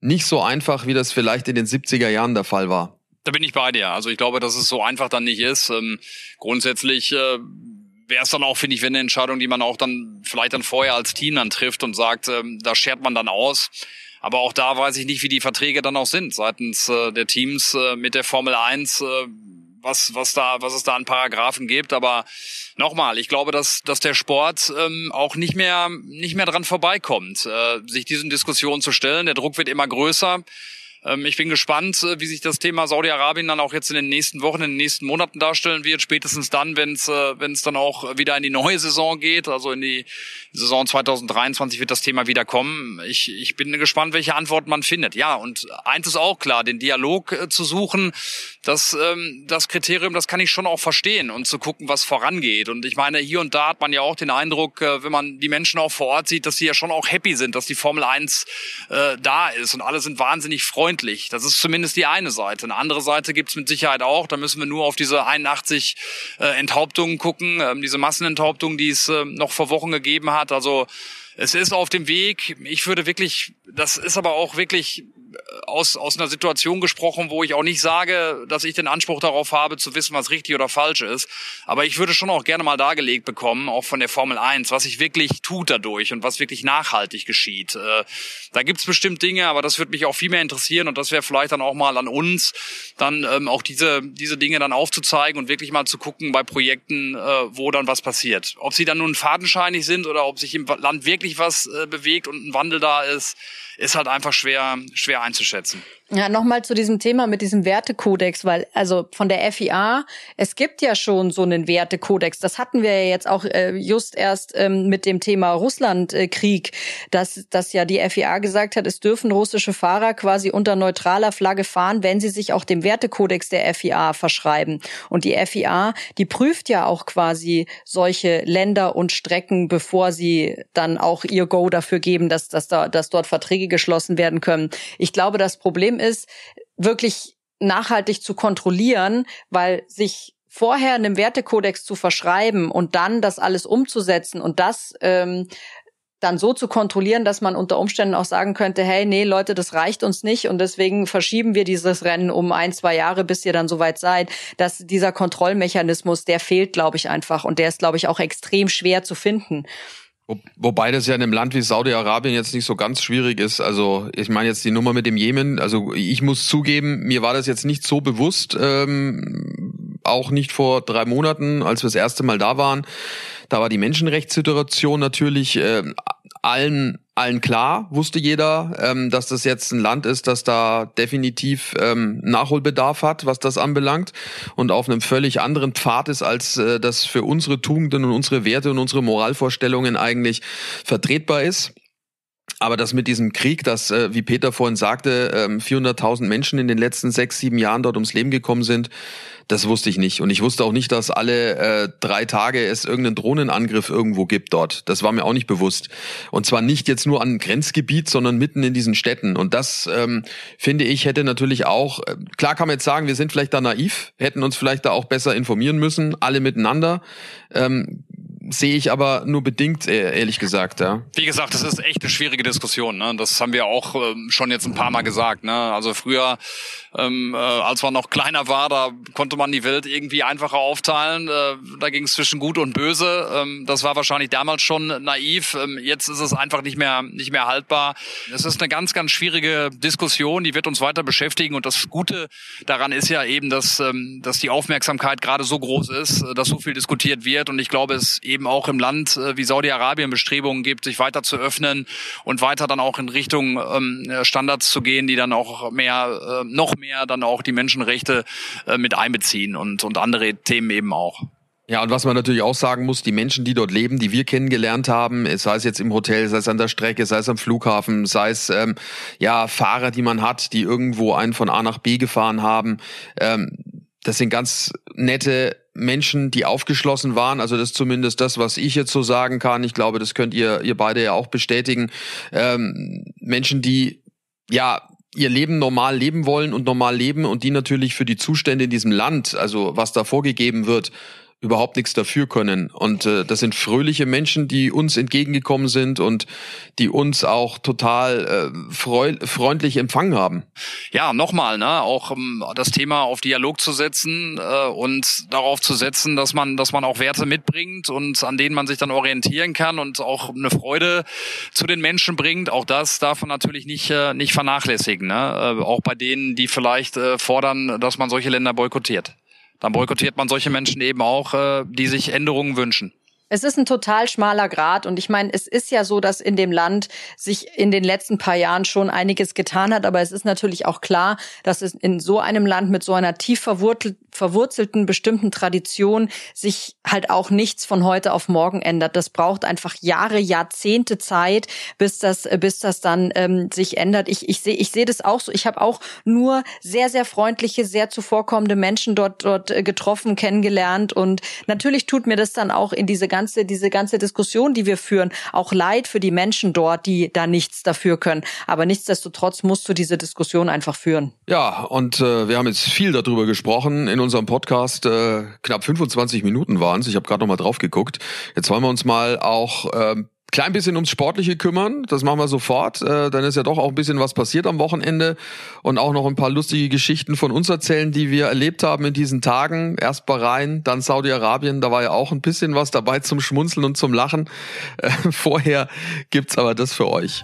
Speaker 2: nicht so einfach, wie das vielleicht in den 70er Jahren der Fall war.
Speaker 3: Da bin ich bei dir. Also ich glaube, dass es so einfach dann nicht ist. Ähm, grundsätzlich äh, wäre es dann auch, finde ich, wenn eine Entscheidung, die man auch dann vielleicht dann vorher als Team dann trifft und sagt, ähm, da schert man dann aus. Aber auch da weiß ich nicht, wie die Verträge dann auch sind seitens äh, der Teams äh, mit der Formel 1, äh, was, was, da, was es da an Paragraphen gibt. Aber nochmal, ich glaube, dass, dass der Sport ähm, auch nicht mehr, nicht mehr dran vorbeikommt, äh, sich diesen Diskussionen zu stellen. Der Druck wird immer größer. Ähm, ich bin gespannt, äh, wie sich das Thema Saudi-Arabien dann auch jetzt in den nächsten Wochen, in den nächsten Monaten darstellen wird. Spätestens dann, wenn es äh, wenn dann auch wieder in die neue Saison geht, also in die Saison 2023 wird das Thema wieder kommen. Ich, ich bin gespannt, welche Antworten man findet. Ja, und eins ist auch klar, den Dialog äh, zu suchen, das, ähm, das Kriterium, das kann ich schon auch verstehen und zu gucken, was vorangeht. Und ich meine, hier und da hat man ja auch den Eindruck, wenn man die Menschen auch vor Ort sieht, dass sie ja schon auch happy sind, dass die Formel 1 äh, da ist und alle sind wahnsinnig freundlich. Das ist zumindest die eine Seite. Eine andere Seite gibt's mit Sicherheit auch. Da müssen wir nur auf diese 81 äh, Enthauptungen gucken, ähm, diese Massenenthauptungen, die es äh, noch vor Wochen gegeben hat. Also es ist auf dem Weg. Ich würde wirklich, das ist aber auch wirklich aus, aus einer Situation gesprochen, wo ich auch nicht sage, dass ich den Anspruch darauf habe, zu wissen, was richtig oder falsch ist. Aber ich würde schon auch gerne mal dargelegt bekommen, auch von der Formel 1, was sich wirklich tut dadurch und was wirklich nachhaltig geschieht. Äh, da gibt's bestimmt Dinge, aber das würde mich auch viel mehr interessieren und das wäre vielleicht dann auch mal an uns, dann ähm, auch diese, diese Dinge dann aufzuzeigen und wirklich mal zu gucken bei Projekten, äh, wo dann was passiert. Ob sie dann nun fadenscheinig sind oder ob sich im Land wirklich was äh, bewegt und ein Wandel da ist, ist halt einfach schwer, schwer einzuschätzen.
Speaker 4: Ja, nochmal zu diesem Thema mit diesem Wertekodex, weil also von der FIA, es gibt ja schon so einen Wertekodex. Das hatten wir ja jetzt auch äh, just erst ähm, mit dem Thema Russlandkrieg, dass, dass ja die FIA gesagt hat, es dürfen russische Fahrer quasi unter neutraler Flagge fahren, wenn sie sich auch dem Wertekodex der FIA verschreiben. Und die FIA, die prüft ja auch quasi solche Länder und Strecken, bevor sie dann auch ihr Go dafür geben, dass, dass, da, dass dort Verträge geschlossen werden können. Ich glaube, das Problem ist, wirklich nachhaltig zu kontrollieren, weil sich vorher einem Wertekodex zu verschreiben und dann das alles umzusetzen und das ähm, dann so zu kontrollieren, dass man unter Umständen auch sagen könnte, hey, nee, Leute, das reicht uns nicht und deswegen verschieben wir dieses Rennen um ein, zwei Jahre, bis ihr dann soweit seid, dass dieser Kontrollmechanismus, der fehlt, glaube ich, einfach und der ist, glaube ich, auch extrem schwer zu finden.
Speaker 2: Wobei das ja in einem Land wie Saudi-Arabien jetzt nicht so ganz schwierig ist. Also ich meine jetzt die Nummer mit dem Jemen. Also ich muss zugeben, mir war das jetzt nicht so bewusst, ähm, auch nicht vor drei Monaten, als wir das erste Mal da waren. Da war die Menschenrechtssituation natürlich äh, allen allen klar, wusste jeder, ähm, dass das jetzt ein Land ist, das da definitiv ähm, Nachholbedarf hat, was das anbelangt und auf einem völlig anderen Pfad ist, als äh, das für unsere Tugenden und unsere Werte und unsere Moralvorstellungen eigentlich vertretbar ist. Aber das mit diesem Krieg, dass, äh, wie Peter vorhin sagte, 400.000 ähm, Menschen in den letzten sechs, sieben Jahren dort ums Leben gekommen sind, das wusste ich nicht. Und ich wusste auch nicht, dass alle äh, drei Tage es irgendeinen Drohnenangriff irgendwo gibt dort. Das war mir auch nicht bewusst. Und zwar nicht jetzt nur an Grenzgebiet, sondern mitten in diesen Städten. Und das, ähm, finde ich, hätte natürlich auch, äh, klar kann man jetzt sagen, wir sind vielleicht da naiv, hätten uns vielleicht da auch besser informieren müssen, alle miteinander. Ähm, sehe ich aber nur bedingt, äh, ehrlich gesagt. Ja.
Speaker 3: Wie gesagt, das ist echt eine schwierige Diskussion. Ne? Das haben wir auch ähm, schon jetzt ein paar Mal gesagt. Ne? Also früher, ähm, äh, als man noch kleiner war, da konnte man die Welt irgendwie einfacher aufteilen. Äh, da ging es zwischen Gut und Böse. Ähm, das war wahrscheinlich damals schon naiv. Ähm, jetzt ist es einfach nicht mehr nicht mehr haltbar. Es ist eine ganz ganz schwierige Diskussion, die wird uns weiter beschäftigen. Und das Gute daran ist ja eben, dass ähm, dass die Aufmerksamkeit gerade so groß ist, dass so viel diskutiert wird. Und ich glaube, es eben auch im Land äh, wie Saudi-Arabien Bestrebungen gibt, sich weiter zu öffnen und weiter dann auch in Richtung ähm, Standards zu gehen, die dann auch mehr, äh, noch mehr dann auch die Menschenrechte äh, mit einbeziehen und, und andere Themen eben auch.
Speaker 2: Ja, und was man natürlich auch sagen muss, die Menschen, die dort leben, die wir kennengelernt haben, sei es jetzt im Hotel, sei es an der Strecke, sei es am Flughafen, sei es ähm, ja Fahrer, die man hat, die irgendwo einen von A nach B gefahren haben, ähm, das sind ganz nette Menschen, die aufgeschlossen waren. Also das ist zumindest das, was ich jetzt so sagen kann. Ich glaube, das könnt ihr, ihr beide ja auch bestätigen. Ähm, Menschen, die ja ihr Leben normal leben wollen und normal leben und die natürlich für die Zustände in diesem Land, also was da vorgegeben wird, überhaupt nichts dafür können. Und äh, das sind fröhliche Menschen, die uns entgegengekommen sind und die uns auch total äh, freu freundlich empfangen haben.
Speaker 3: Ja, nochmal, ne, auch um, das Thema auf Dialog zu setzen äh, und darauf zu setzen, dass man, dass man auch Werte mitbringt und an denen man sich dann orientieren kann und auch eine Freude zu den Menschen bringt. Auch das darf man natürlich nicht, äh, nicht vernachlässigen. Ne? Äh, auch bei denen, die vielleicht äh, fordern, dass man solche Länder boykottiert dann boykottiert man solche Menschen eben auch, äh, die sich Änderungen wünschen.
Speaker 4: Es ist ein total schmaler Grad und ich meine, es ist ja so, dass in dem Land sich in den letzten paar Jahren schon einiges getan hat, aber es ist natürlich auch klar, dass es in so einem Land mit so einer tief verwurzelten bestimmten Tradition sich halt auch nichts von heute auf morgen ändert. Das braucht einfach Jahre, Jahrzehnte Zeit, bis das, bis das dann ähm, sich ändert. Ich, ich sehe, ich sehe das auch so. Ich habe auch nur sehr, sehr freundliche, sehr zuvorkommende Menschen dort, dort äh, getroffen, kennengelernt und natürlich tut mir das dann auch in diese ganze ganze, diese ganze Diskussion, die wir führen, auch leid für die Menschen dort, die da nichts dafür können. Aber nichtsdestotrotz musst du diese Diskussion einfach führen.
Speaker 2: Ja, und äh, wir haben jetzt viel darüber gesprochen in unserem Podcast. Äh, knapp 25 Minuten waren es. Ich habe gerade noch mal drauf geguckt. Jetzt wollen wir uns mal auch äh, klein bisschen ums Sportliche kümmern. Das machen wir sofort. Äh, dann ist ja doch auch ein bisschen was passiert am Wochenende und auch noch ein paar lustige Geschichten von uns erzählen, die wir erlebt haben in diesen Tagen. Erst Bahrain, dann Saudi-Arabien. Da war ja auch ein bisschen was dabei zum Schmunzeln und zum Lachen. Äh, *laughs* vorher gibt's aber das für euch.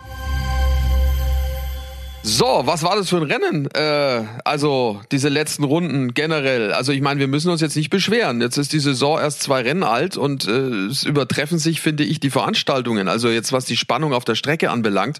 Speaker 2: So, was war das für ein Rennen? Äh, also diese letzten Runden generell. Also ich meine, wir müssen uns jetzt nicht beschweren. Jetzt ist die Saison erst zwei Rennen alt und äh, es übertreffen sich, finde ich, die Veranstaltungen. Also jetzt was die Spannung auf der Strecke anbelangt,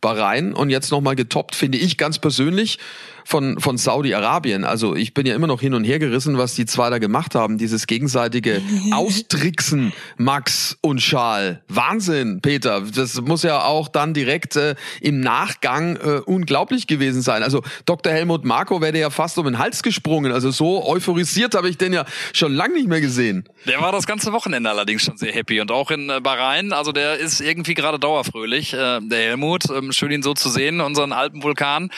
Speaker 2: Bahrain und jetzt nochmal getoppt, finde ich ganz persönlich von, von Saudi-Arabien. Also ich bin ja immer noch hin und her gerissen, was die zwei da gemacht haben. Dieses gegenseitige *laughs* Austricksen, Max und Schal. Wahnsinn, Peter. Das muss ja auch dann direkt äh, im Nachgang äh, unglaublich gewesen sein. Also Dr. Helmut Marko wäre ja fast um den Hals gesprungen. Also so euphorisiert habe ich den ja schon lange nicht mehr gesehen.
Speaker 3: Der war das ganze Wochenende allerdings schon sehr happy und auch in äh, Bahrain. Also der ist irgendwie gerade dauerfröhlich, äh, der Helmut. Ähm, schön ihn so zu sehen, unseren alten Vulkan.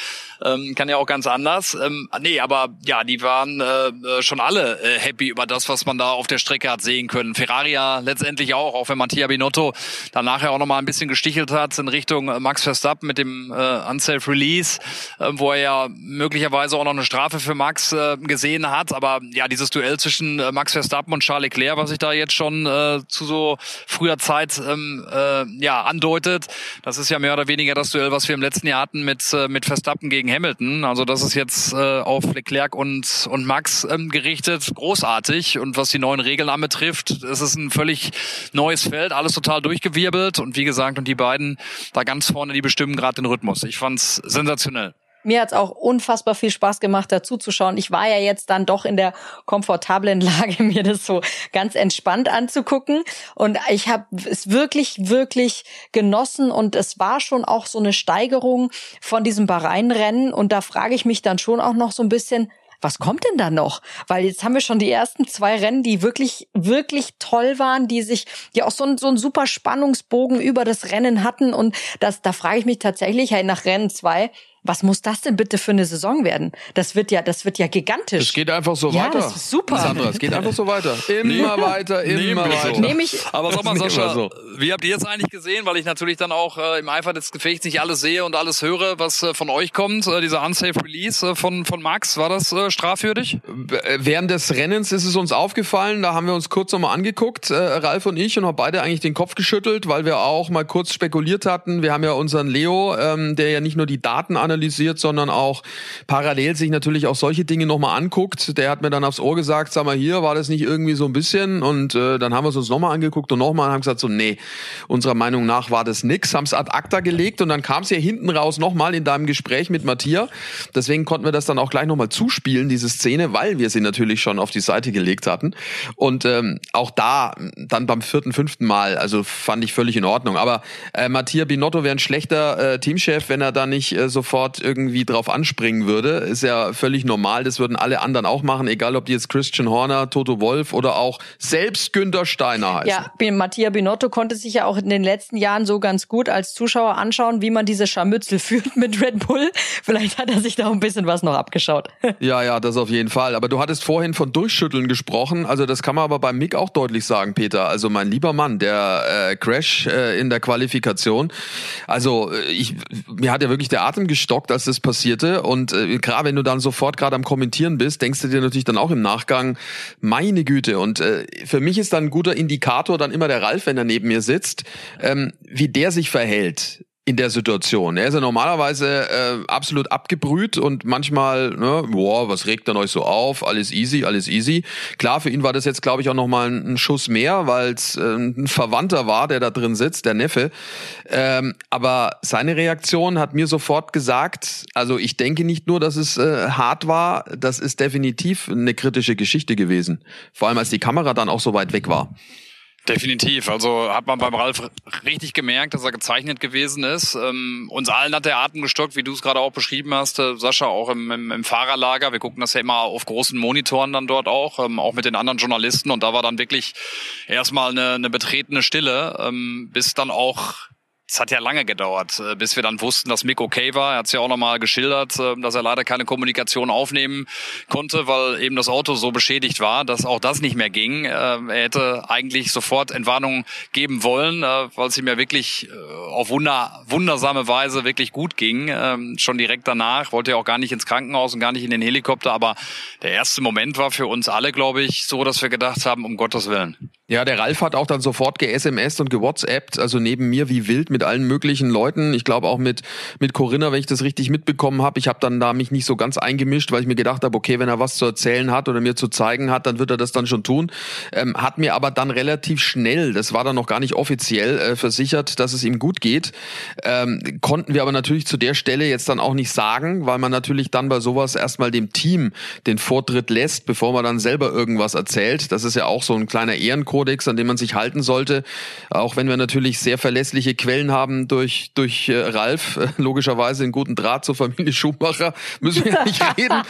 Speaker 3: Ähm, kann ja auch ganz anders. Ähm, nee, aber ja, die waren äh, schon alle happy über das, was man da auf der Strecke hat sehen können. Ferrari ja letztendlich auch, auch wenn Mattia Binotto dann nachher auch nochmal ein bisschen gestichelt hat in Richtung Max Verstappen mit dem Unsafe Release, äh, wo er ja möglicherweise auch noch eine Strafe für Max äh, gesehen hat. Aber ja, dieses Duell zwischen äh, Max Verstappen und Charles Leclerc, was sich da jetzt schon äh, zu so früher Zeit ähm, äh, ja andeutet, das ist ja mehr oder weniger das Duell, was wir im letzten Jahr hatten mit, äh, mit Verstappen gegen Hamilton. Also das ist jetzt äh, auf Leclerc und, und Max ähm, gerichtet. Großartig. Und was die neuen Regeln anbetrifft, es ist ein völlig neues Feld, alles total durchgewirbelt. Und wie gesagt, und die beiden da ganz vorne, die bestimmen gerade den Rhythmus. Ich fand's sensationell.
Speaker 4: Mir hat's auch unfassbar viel Spaß gemacht, dazu zu schauen. Ich war ja jetzt dann doch in der komfortablen *laughs* Lage, mir das so ganz entspannt anzugucken. Und ich habe es wirklich, wirklich genossen. Und es war schon auch so eine Steigerung von diesem Bahrain-Rennen. Und da frage ich mich dann schon auch noch so ein bisschen, was kommt denn da noch? Weil jetzt haben wir schon die ersten zwei Rennen, die wirklich, wirklich toll waren, die sich, die auch so, ein, so einen super Spannungsbogen über das Rennen hatten. Und das, da frage ich mich tatsächlich, hey, nach Rennen zwei, was muss das denn bitte für eine Saison werden? Das wird ja, das wird ja gigantisch.
Speaker 2: Es geht einfach so
Speaker 4: ja,
Speaker 2: weiter.
Speaker 4: Das ist super.
Speaker 2: Sandra, es geht einfach so weiter. Immer weiter, immer weiter.
Speaker 3: So. Nehm ich, Aber sag mal, Sascha, so. wie habt ihr jetzt eigentlich gesehen? Weil ich natürlich dann auch äh, im Eifer des Gefechts nicht alles sehe und alles höre, was äh, von euch kommt. Äh, dieser Unsafe Release äh, von, von Max, war das äh, strafwürdig?
Speaker 2: Äh, während des Rennens ist es uns aufgefallen, da haben wir uns kurz nochmal angeguckt, äh, Ralf und ich, und haben beide eigentlich den Kopf geschüttelt, weil wir auch mal kurz spekuliert hatten. Wir haben ja unseren Leo, ähm, der ja nicht nur die Daten analysiert, sondern auch parallel sich natürlich auch solche Dinge nochmal anguckt. Der hat mir dann aufs Ohr gesagt, sag mal hier, war das nicht irgendwie so ein bisschen? Und äh, dann haben wir es uns nochmal angeguckt und nochmal und haben gesagt so, nee, unserer Meinung nach war das nix, haben es ad acta gelegt und dann kam es ja hinten raus nochmal in deinem Gespräch mit Matthias. Deswegen konnten wir das dann auch gleich nochmal zuspielen, diese Szene, weil wir sie natürlich schon auf die Seite gelegt hatten. Und ähm, auch da, dann beim vierten, fünften Mal, also fand ich völlig in Ordnung. Aber äh, Matthias Binotto wäre ein schlechter äh, Teamchef, wenn er da nicht äh, sofort irgendwie drauf anspringen würde. Ist ja völlig normal, das würden alle anderen auch machen, egal ob die jetzt Christian Horner, Toto Wolf oder auch selbst Günter Steiner heißen.
Speaker 4: Ja, Mattia Binotto konnte sich ja auch in den letzten Jahren so ganz gut als Zuschauer anschauen, wie man diese Scharmützel *laughs* führt mit Red Bull. Vielleicht hat er sich da ein bisschen was noch abgeschaut. *laughs*
Speaker 2: Ja, ja, das auf jeden Fall. Aber du hattest vorhin von Durchschütteln gesprochen. Also das kann man aber beim Mick auch deutlich sagen, Peter. Also mein lieber Mann, der äh, Crash äh, in der Qualifikation. Also äh, ich, mir hat ja wirklich der Atem gestockt, als das passierte. Und äh, gerade wenn du dann sofort gerade am Kommentieren bist, denkst du dir natürlich dann auch im Nachgang, meine Güte. Und äh, für mich ist dann ein guter Indikator dann immer der Ralf, wenn er neben mir sitzt, ähm, wie der sich verhält in der Situation. Er ist ja normalerweise äh, absolut abgebrüht und manchmal, ne, boah, was regt denn euch so auf? Alles easy, alles easy. Klar, für ihn war das jetzt, glaube ich, auch nochmal ein, Schuss mehr, weil es äh, ein Verwandter war, der da drin sitzt, der Neffe. Ähm, aber seine Reaktion hat mir sofort gesagt, also ich denke nicht nur, dass es äh, hart war, das ist definitiv eine kritische Geschichte gewesen. Vor allem, als die Kamera dann auch so weit weg war.
Speaker 3: Definitiv. Also hat man beim Ralf richtig gemerkt, dass er gezeichnet gewesen ist. Ähm, uns allen hat der Atem gestockt, wie du es gerade auch beschrieben hast, äh, Sascha, auch im, im, im, Fahrerlager. Wir gucken das ja immer auf großen Monitoren dann dort auch, ähm, auch mit den anderen Journalisten. Und da war dann wirklich erstmal eine, eine betretene Stille, ähm, bis dann auch es hat ja lange gedauert, äh, bis wir dann wussten, dass Mick okay war. Er hat es ja auch nochmal geschildert, äh, dass er leider keine Kommunikation aufnehmen konnte, weil eben das Auto so beschädigt war, dass auch das nicht mehr ging. Äh, er hätte eigentlich sofort Entwarnung geben wollen, weil es ihm ja wirklich auf wunder, wundersame Weise wirklich gut ging. Ähm, schon direkt danach wollte er auch gar nicht ins Krankenhaus und gar nicht in den Helikopter. Aber der erste Moment war für uns alle, glaube ich, so, dass wir gedacht haben, um Gottes Willen.
Speaker 2: Ja, der Ralf hat auch dann sofort ge-SMS und gewhatsappt, also neben mir wie wild mit allen möglichen Leuten. Ich glaube auch mit mit Corinna, wenn ich das richtig mitbekommen habe. Ich habe dann da mich nicht so ganz eingemischt, weil ich mir gedacht habe, okay, wenn er was zu erzählen hat oder mir zu zeigen hat, dann wird er das dann schon tun. Ähm, hat mir aber dann relativ schnell, das war dann noch gar nicht offiziell, äh, versichert, dass es ihm gut geht. Ähm, konnten wir aber natürlich zu der Stelle jetzt dann auch nicht sagen, weil man natürlich dann bei sowas erstmal dem Team den Vortritt lässt, bevor man dann selber irgendwas erzählt. Das ist ja auch so ein kleiner Ehrenkurs Kodex, an dem man sich halten sollte. Auch wenn wir natürlich sehr verlässliche Quellen haben durch, durch äh, Ralf, äh, logischerweise einen guten Draht zur Familie Schumacher, *laughs* müssen wir nicht reden.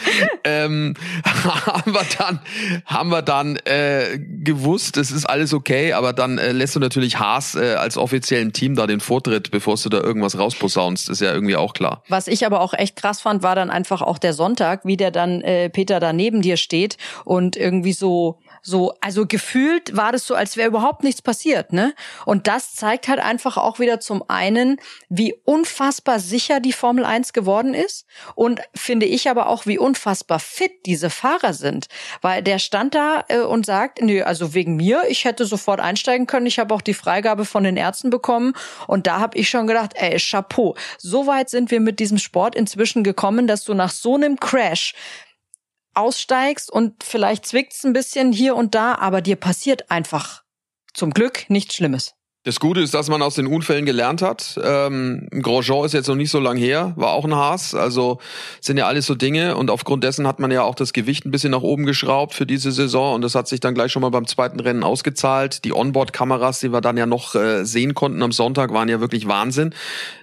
Speaker 2: ähm, *laughs* haben wir dann, haben wir dann äh, gewusst, es ist alles okay, aber dann äh, lässt du natürlich Haas äh, als offiziellen Team da den Vortritt, bevor du da irgendwas rausposaunst, ist ja irgendwie auch klar.
Speaker 4: Was ich aber auch echt krass fand, war dann einfach auch der Sonntag, wie der dann äh, Peter da neben dir steht und irgendwie so so, also gefühlt war das so, als wäre überhaupt nichts passiert, ne? Und das zeigt halt einfach auch wieder zum einen, wie unfassbar sicher die Formel 1 geworden ist und finde ich aber auch, wie unfassbar fit diese Fahrer sind, weil der stand da äh, und sagt, nee, also wegen mir, ich hätte sofort einsteigen können, ich habe auch die Freigabe von den Ärzten bekommen und da habe ich schon gedacht, ey, Chapeau. So weit sind wir mit diesem Sport inzwischen gekommen, dass du nach so einem Crash aussteigst und vielleicht zwickt's ein bisschen hier und da, aber dir passiert einfach zum Glück nichts Schlimmes.
Speaker 2: Das Gute ist, dass man aus den Unfällen gelernt hat. Ähm, Grosjean ist jetzt noch nicht so lang her, war auch ein Haas. Also sind ja alles so Dinge. Und aufgrund dessen hat man ja auch das Gewicht ein bisschen nach oben geschraubt für diese Saison. Und das hat sich dann gleich schon mal beim zweiten Rennen ausgezahlt. Die Onboard-Kameras, die wir dann ja noch äh, sehen konnten am Sonntag, waren ja wirklich Wahnsinn.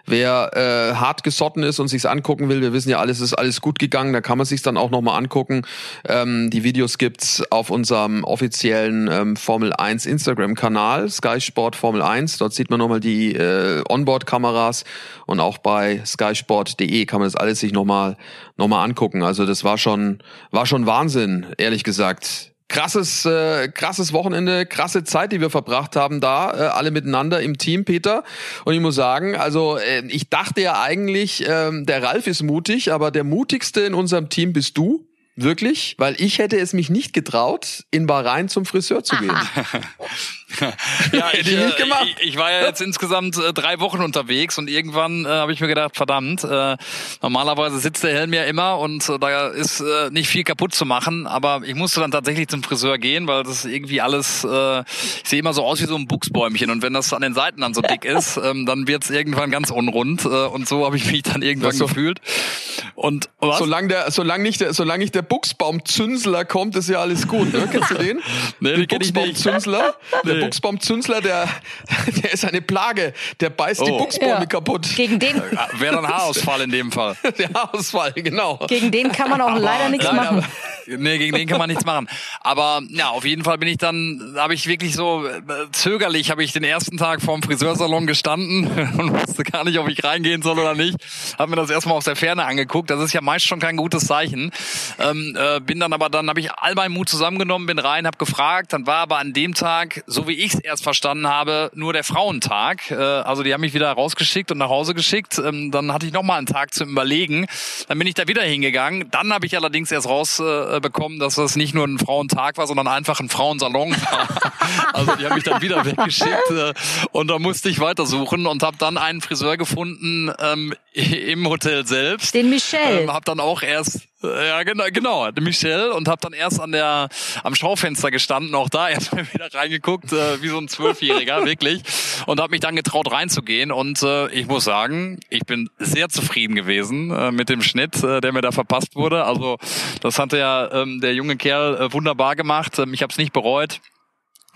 Speaker 2: Wer äh, hart gesotten ist und sich's angucken will, wir wissen ja alles, ist alles gut gegangen. Da kann man sich's dann auch nochmal angucken. Ähm, die Videos gibt's auf unserem offiziellen ähm, Formel 1 Instagram-Kanal, Sky Sport Formel 1. 1. Dort sieht man nochmal die äh, Onboard-Kameras und auch bei skysport.de kann man das alles sich nochmal noch mal angucken. Also das war schon, war schon Wahnsinn, ehrlich gesagt krasses, äh, krasses Wochenende, krasse Zeit, die wir verbracht haben da, äh, alle miteinander im Team, Peter. Und ich muss sagen, also äh, ich dachte ja eigentlich, äh, der Ralf ist mutig, aber der mutigste in unserem Team bist du. Wirklich, weil ich hätte es mich nicht getraut, in Bahrain zum Friseur zu gehen. *laughs* *laughs*
Speaker 3: ja, ich, äh, ich, ich, war ja jetzt insgesamt äh, drei Wochen unterwegs und irgendwann äh, habe ich mir gedacht, verdammt, äh, normalerweise sitzt der Helm ja immer und äh, da ist äh, nicht viel kaputt zu machen, aber ich musste dann tatsächlich zum Friseur gehen, weil das irgendwie alles, äh, ich sehe immer so aus wie so ein Buchsbäumchen und wenn das an den Seiten dann so dick ist, *laughs* ähm, dann wird's irgendwann ganz unrund äh, und so habe ich mich dann irgendwann so, gefühlt. Und
Speaker 2: was? Solange der, solange nicht der, solange nicht der Buchsbaumzünsler kommt, ist ja alles gut. Ne? Kennst du *laughs* den?
Speaker 3: nee, den, den Buchsbaumzünsler?
Speaker 2: Nee. Der Buchsbaumzünsler, der, *laughs* der ist eine Plage. Der beißt oh. die Buchsbäume ja. kaputt.
Speaker 4: Gegen den.
Speaker 3: Wäre dann Haarausfall in dem Fall. *laughs*
Speaker 2: Der Haarausfall, genau.
Speaker 4: Gegen den kann man auch aber, leider nichts nein, machen.
Speaker 3: Aber, nee, gegen den kann man nichts machen. Aber ja, auf jeden Fall bin ich dann, habe ich wirklich so äh, zögerlich, habe ich den ersten Tag vorm Friseursalon gestanden *laughs* und wusste gar nicht, ob ich reingehen soll oder nicht. Habe mir das erstmal aus der Ferne angeguckt. Das ist ja meist schon kein gutes Zeichen. Ähm, äh, bin dann aber dann habe ich all meinen Mut zusammengenommen, bin rein, habe gefragt. Dann war aber an dem Tag, so wie ich es erst verstanden habe, nur der Frauentag. Äh, also die haben mich wieder rausgeschickt und nach Hause geschickt. Ähm, dann hatte ich noch mal einen Tag zum Überlegen. Dann bin ich da wieder hingegangen. Dann habe ich allerdings erst rausbekommen, äh, dass das nicht nur ein Frauentag war, sondern einfach ein Frauensalon war. *laughs* also die haben mich dann wieder weggeschickt äh, und da musste ich weitersuchen und habe dann einen Friseur gefunden ähm, *laughs* im Hotel selbst.
Speaker 4: Den Michel.
Speaker 3: Ähm, hab dann auch erst ja, genau, genau, Michelle und habe dann erst an der am Schaufenster gestanden, auch da *laughs* erst mal wieder reingeguckt, äh, wie so ein Zwölfjähriger, *laughs* wirklich, und habe mich dann getraut reinzugehen und äh, ich muss sagen, ich bin sehr zufrieden gewesen äh, mit dem Schnitt, äh, der mir da verpasst wurde. Also das hatte ja ähm, der junge Kerl äh, wunderbar gemacht. Ähm, ich habe es nicht bereut.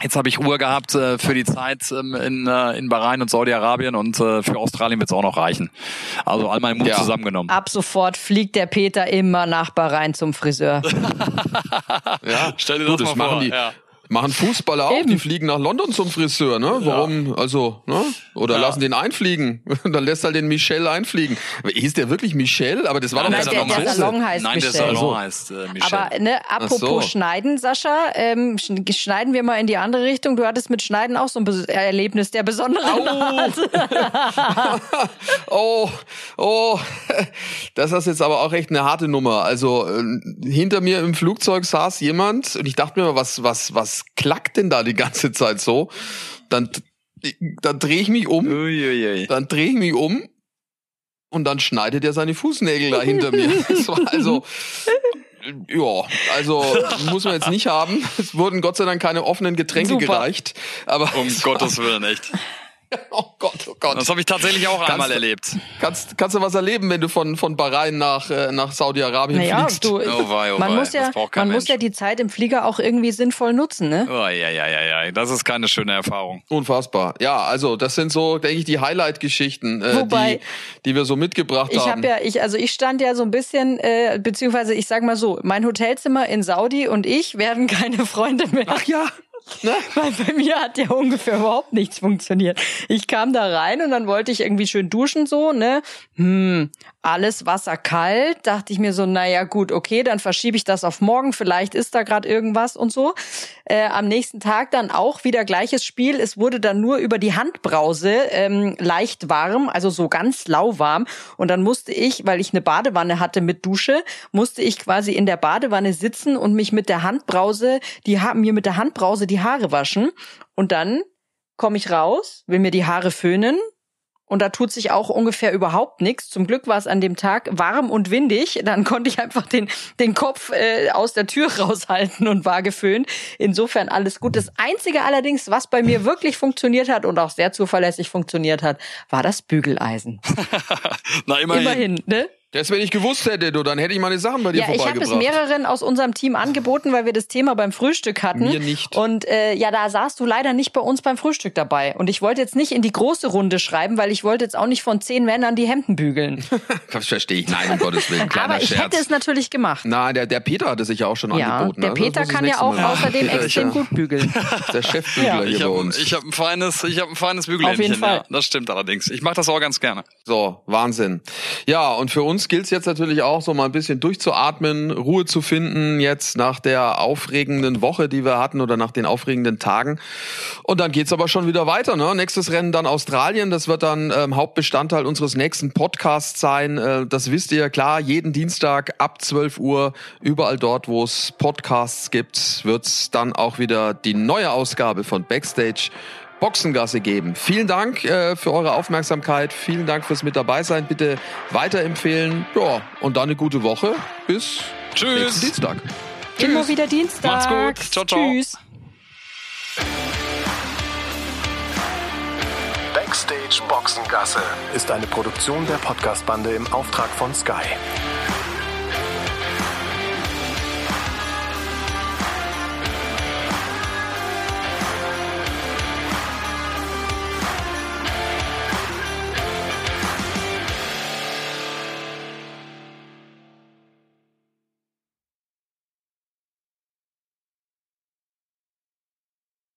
Speaker 3: Jetzt habe ich Ruhe gehabt äh, für die Zeit ähm, in, äh, in Bahrain und Saudi-Arabien und äh, für Australien wird es auch noch reichen. Also all mein Mut ja. zusammengenommen.
Speaker 4: Ab sofort fliegt der Peter immer nach Bahrain zum Friseur. *laughs*
Speaker 2: ja, stell dir das, das mal vor. Die, ja. Machen Fußballer auch, Eben. die fliegen nach London zum Friseur, ne? Warum? Ja. Also, ne? Oder ja. lassen den einfliegen. *laughs* Dann lässt er den Michel einfliegen. Hieß der wirklich Michel? Aber das war
Speaker 4: doch
Speaker 2: Nein,
Speaker 4: der, der Salon heißt
Speaker 3: Nein,
Speaker 4: Michel.
Speaker 3: der Salon heißt äh, Michel.
Speaker 4: Aber ne, apropos so. Schneiden, Sascha, ähm, schneiden wir mal in die andere Richtung. Du hattest mit Schneiden auch so ein Be Erlebnis der besonderen oh.
Speaker 2: Art. *laughs* oh, oh, das ist jetzt aber auch echt eine harte Nummer. Also äh, hinter mir im Flugzeug saß jemand und ich dachte mir, was, was, was was klackt denn da die ganze Zeit so? Dann, dann drehe ich mich um,
Speaker 3: Uiuiui.
Speaker 2: dann drehe ich mich um und dann schneidet er seine Fußnägel da hinter mir. *laughs* Das war also, ja, also muss man jetzt nicht haben. Es wurden Gott sei Dank keine offenen Getränke
Speaker 4: Super.
Speaker 2: gereicht. Aber
Speaker 3: Um Gottes Willen, echt. *laughs*
Speaker 2: oh Gott, oh Gott.
Speaker 3: Das habe ich tatsächlich auch
Speaker 2: Kannst
Speaker 3: einmal erlebt.
Speaker 2: Kannst, kannst du was erleben, wenn du von, von Bahrain nach, äh, nach Saudi-Arabien
Speaker 4: Naja,
Speaker 2: fliegst?
Speaker 4: du,
Speaker 3: Oh wei, oh
Speaker 4: man
Speaker 3: wei,
Speaker 4: muss ja, man muss ja die Zeit im Flieger auch irgendwie sinnvoll nutzen, ne?
Speaker 3: Oh, ja, ja, ja, ja. Das ist keine schöne Erfahrung.
Speaker 2: Unfassbar. Ja, also das sind so, denke ich, die Highlight-Geschichten, äh, die, die wir so mitgebracht
Speaker 4: Ich
Speaker 2: haben.
Speaker 4: habe ja, ich, also ich stand ja so ein bisschen, äh, beziehungsweise ich sag mal so, mein Hotelzimmer in Saudi und ich werden keine Freunde mehr.
Speaker 2: Ach ja, ne? *laughs*
Speaker 4: Weil bei mir hat ja ungefähr überhaupt nichts funktioniert. Ich kam da rein und dann wollte ich irgendwie schön duschen so, ne? Hm, alles Wasser kalt. Dachte ich mir so, naja gut, okay, dann verschiebe ich das auf morgen. Vielleicht ist da gerade irgendwas und so. Äh, am nächsten Tag dann auch wieder gleiches Spiel. Es wurde dann nur über die Handbrause ähm, leicht warm, also so ganz lauwarm. Und dann musste ich, weil ich eine Badewanne hatte mit Dusche, musste ich quasi in der Badewanne sitzen und mich mit der Handbrause, die haben mir mit der Handbrause die Haare waschen. Und dann komme ich raus, will mir die Haare föhnen. Und da tut sich auch ungefähr überhaupt nichts. Zum Glück war es an dem Tag warm und windig. Dann konnte ich einfach den, den Kopf äh, aus der Tür *laughs* raushalten und war geföhnt. Insofern alles gut. Das Einzige allerdings, was bei mir wirklich funktioniert hat und auch sehr zuverlässig funktioniert hat, war das Bügeleisen. *laughs*
Speaker 3: Na, immerhin.
Speaker 4: Immerhin, ne?
Speaker 2: Das, wenn ich gewusst hätte, du, dann hätte ich meine Sachen bei dir
Speaker 4: Ja, ich habe es
Speaker 2: vorbeigebracht.
Speaker 4: mehreren aus unserem Team angeboten, weil wir das Thema beim Frühstück hatten.
Speaker 2: Mir nicht.
Speaker 4: Und äh, ja, da saßt du leider nicht bei uns beim Frühstück dabei. Und ich wollte jetzt nicht in die große Runde schreiben, weil ich wollte jetzt auch nicht von zehn Männern die Hemden bügeln. *laughs*
Speaker 2: Das verstehe ich. Nein, um Gottes Willen. Kleiner
Speaker 4: Aber ich
Speaker 2: Scherz.
Speaker 4: hätte es natürlich gemacht.
Speaker 2: Na, der, der Peter hatte sich ja auch schon
Speaker 4: Ja,
Speaker 2: angeboten.
Speaker 4: der
Speaker 2: ne?
Speaker 4: Peter kann ja auch
Speaker 2: Mal
Speaker 4: außerdem
Speaker 2: Peter
Speaker 4: extrem
Speaker 2: ja
Speaker 4: gut bügeln. *laughs*
Speaker 2: Der Chefbügler
Speaker 4: Ja.
Speaker 2: hier
Speaker 3: Ich
Speaker 2: bei
Speaker 3: habe
Speaker 2: uns.
Speaker 3: ich hab ein feines, ich habe ein feines
Speaker 4: Auf jeden
Speaker 3: Bügelhändchen.
Speaker 4: Fall.
Speaker 3: Ja, das stimmt allerdings. Ich mache das auch ganz gerne.
Speaker 2: So, Wahnsinn. Ja, und für uns gilt es jetzt natürlich auch so mal ein bisschen durchzuatmen, Ruhe zu finden jetzt nach der aufregenden Woche, die wir hatten oder nach den aufregenden Tagen. Und dann geht's aber schon wieder weiter. Ne? Nächstes Rennen dann Australien. Das wird dann ähm, Hauptbestandteil unseres nächsten Podcasts sein. Äh, das wisst ihr klar. Jeden Dienstag ab 12 Uhr, überall dort, wo es Podcasts gibt, wird's dann auch wieder die neue Ausgabe von Backstage Boxengasse geben. Vielen Dank äh, für eure Aufmerksamkeit. Vielen Dank fürs mit dabei sein. Bitte weiterempfehlen. Ja, und dann eine gute Woche. Bis
Speaker 3: Tschüss.
Speaker 2: nächsten Dienstag.
Speaker 4: Immer wieder Dienstag.
Speaker 3: Macht's gut. Ciao, ciao.
Speaker 4: Tschüss.
Speaker 1: Backstage Boxengasse ist eine Produktion der Podcastbande im Auftrag von Sky.